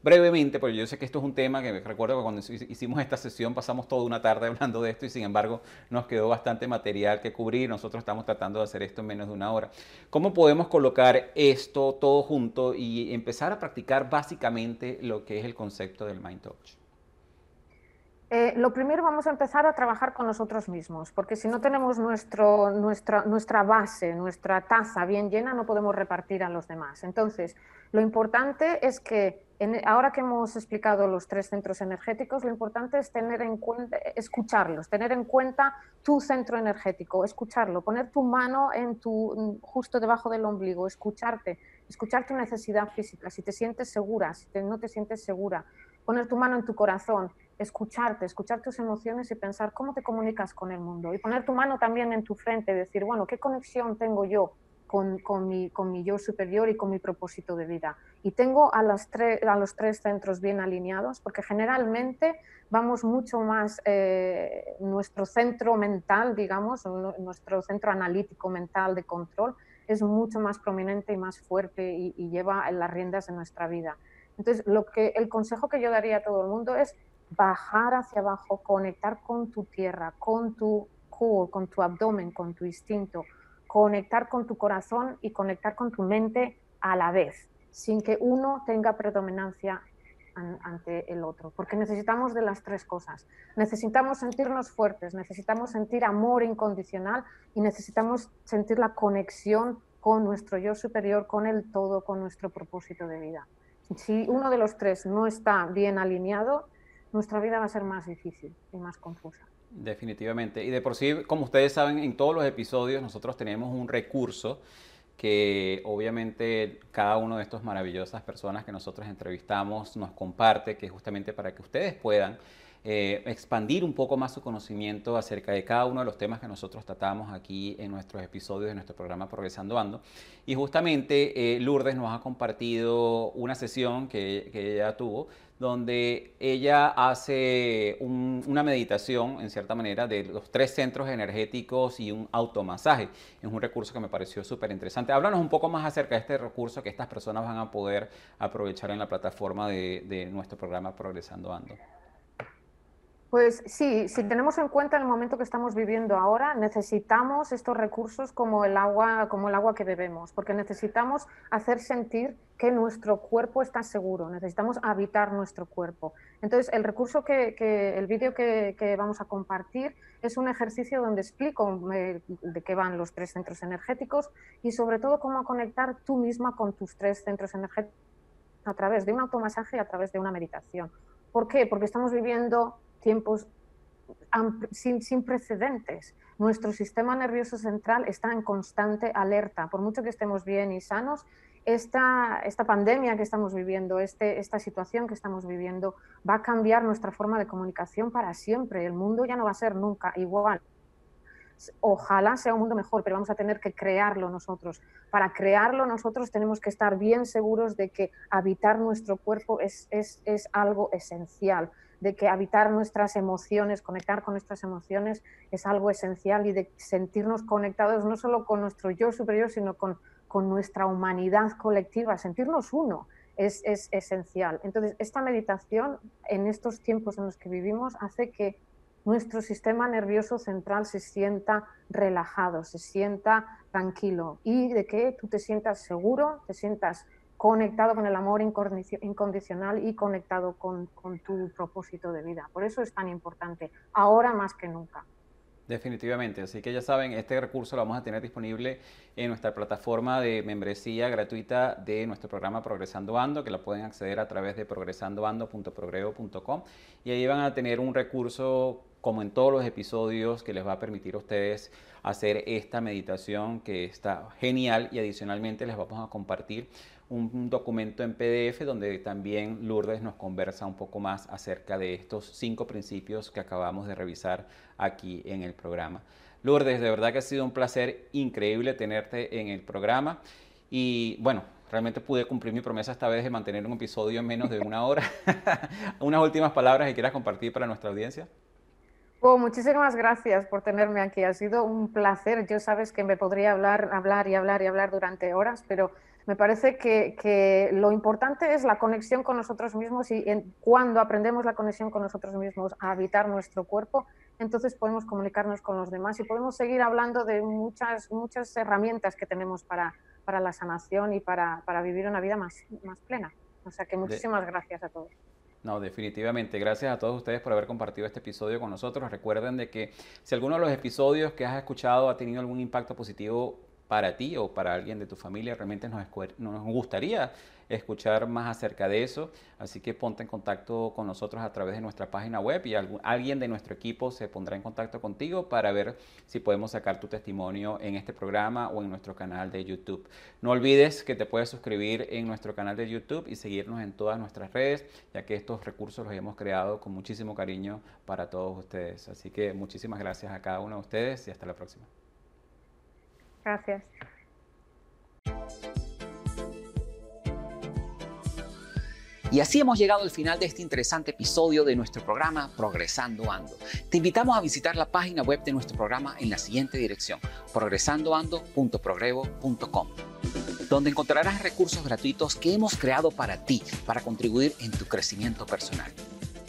brevemente, porque yo sé que esto es un tema que recuerdo que cuando hicimos esta sesión pasamos toda una tarde [laughs] hablando de esto y sin embargo nos quedó bastante material que cubrir. Nosotros estamos tratando de hacer esto en menos de una hora. ¿Cómo podemos colocar esto todo junto y empezar a practicar básicamente lo que es el concepto del Mind Touch? Eh, lo primero vamos a empezar a trabajar con nosotros mismos, porque si no tenemos nuestro, nuestra, nuestra base, nuestra taza bien llena, no podemos repartir a los demás. Entonces, lo importante es que ahora que hemos explicado los tres centros energéticos, lo importante es tener en cuenta, escucharlos, tener en cuenta tu centro energético, escucharlo, poner tu mano en tu, justo debajo del ombligo, escucharte, escuchar tu necesidad física, si te sientes segura, si no te sientes segura, poner tu mano en tu corazón, escucharte, escuchar tus emociones y pensar cómo te comunicas con el mundo. Y poner tu mano también en tu frente, decir, bueno, ¿qué conexión tengo yo con, mi, yo superior y con mi propósito de vida? Y tengo a, los tres centros bien alineados, porque generalmente vamos mucho más, eh, nuestro centro mental, digamos, nuestro centro analítico mental de control, es mucho más prominente y más fuerte y, lleva las riendas de nuestra vida. Entonces, lo que, el consejo que yo daría a todo el mundo es bajar hacia abajo, conectar con tu tierra, con tu core, con tu abdomen, con tu instinto, conectar con tu corazón y conectar con tu mente a la vez, sin que uno tenga predominancia ante el otro, porque necesitamos de las tres cosas. Necesitamos sentirnos fuertes, necesitamos sentir amor incondicional y necesitamos sentir la conexión con nuestro yo superior, con el todo, con nuestro propósito de vida. Si uno de los tres no está bien alineado, nuestra vida va a ser más difícil y más confusa. Definitivamente. Y de por sí, como ustedes saben, en todos los episodios nosotros tenemos un recurso que obviamente cada uno de estos maravillosas personas que nosotros entrevistamos nos comparte, que es justamente para que ustedes puedan eh, expandir un poco más su conocimiento acerca de cada uno de los temas que nosotros tratamos aquí en nuestros episodios de nuestro programa Progresando Ando. Y justamente eh, Lourdes nos ha compartido una sesión que, que ella tuvo donde ella hace una meditación, en cierta manera, de los tres centros energéticos y un automasaje. Es un recurso que me pareció súper interesante. Háblanos un poco más acerca de este recurso que estas personas van a poder aprovechar en la plataforma de, de nuestro programa Progresando Ando. Pues sí, si tenemos en cuenta el momento que estamos viviendo ahora, necesitamos estos recursos como el agua, como el agua que bebemos, porque necesitamos hacer sentir que nuestro cuerpo está seguro, necesitamos habitar nuestro cuerpo. Entonces, el recurso que, el vídeo que, vamos a compartir es un ejercicio donde explico eh, de qué van los tres centros energéticos y sobre todo cómo conectar tú misma con tus tres centros energéticos a través de un automasaje y a través de una meditación. ¿Por qué? Porque estamos viviendo tiempos sin, sin, precedentes. Nuestro sistema nervioso central está en constante alerta. Por mucho que estemos bien y sanos, esta, esta pandemia que estamos viviendo, este, esta situación que estamos viviendo, va a cambiar nuestra forma de comunicación para siempre. El mundo ya no va a ser nunca igual. Ojalá sea un mundo mejor, pero vamos a tener que crearlo nosotros. Para crearlo nosotros tenemos que estar bien seguros de que habitar nuestro cuerpo es, es, es algo esencial de que habitar nuestras emociones, conectar con nuestras emociones es algo esencial y de sentirnos conectados no solo con nuestro yo superior, sino con, con nuestra humanidad colectiva, sentirnos uno. Es, es, esencial. Entonces, esta meditación en estos tiempos en los que vivimos hace que nuestro sistema nervioso central se sienta relajado, se sienta tranquilo y de que tú te sientas seguro, te sientas conectado con el amor incondicional y conectado con, tu propósito de vida. Por eso es tan importante, ahora más que nunca. Definitivamente, así que ya saben, este recurso lo vamos a tener disponible en nuestra plataforma de membresía gratuita de nuestro programa Progresando Ando, que la pueden acceder a través de progresandoando.progreo.com y ahí van a tener un recurso como en todos los episodios que les va a permitir a ustedes hacer esta meditación que está genial y adicionalmente les vamos a compartir un, documento en PDF donde también Lourdes nos conversa un poco más acerca de estos cinco principios que acabamos de revisar aquí en el programa. Lourdes, de verdad que ha sido un placer increíble tenerte en el programa y bueno, realmente pude cumplir mi promesa esta vez de mantener un episodio en menos de una hora. [laughs] Unas últimas palabras que quieras compartir para nuestra audiencia. Oh, muchísimas gracias por tenerme aquí. Ha sido un placer. Yo sabes que me podría hablar, hablar y hablar y hablar durante horas, pero me parece que, lo importante es la conexión con nosotros mismos y cuando aprendemos la conexión con nosotros mismos a habitar nuestro cuerpo, entonces podemos comunicarnos con los demás y podemos seguir hablando de muchas, muchas herramientas que tenemos para, para la sanación y para, para vivir una vida más, más plena. O sea que muchísimas gracias a todos. No, definitivamente. Gracias a todos ustedes por haber compartido este episodio con nosotros. Recuerden de que si alguno de los episodios que has escuchado ha tenido algún impacto positivo para ti o para alguien de tu familia. Realmente nos, gustaría escuchar más acerca de eso. Así que ponte en contacto con nosotros a través de nuestra página web y alguien de nuestro equipo se pondrá en contacto contigo para ver si podemos sacar tu testimonio en este programa o en nuestro canal de YouTube. No olvides que te puedes suscribir en nuestro canal de YouTube y seguirnos en todas nuestras redes, ya que estos recursos los hemos creado con muchísimo cariño para todos ustedes. Así que muchísimas gracias a cada uno de ustedes y hasta la próxima. Gracias. Y así hemos llegado al final de este interesante episodio de nuestro programa Progresando Ando. Te invitamos a visitar la página web de nuestro programa en la siguiente dirección, progresandoando.progrevo.com, donde encontrarás recursos gratuitos que hemos creado para ti, para contribuir en tu crecimiento personal.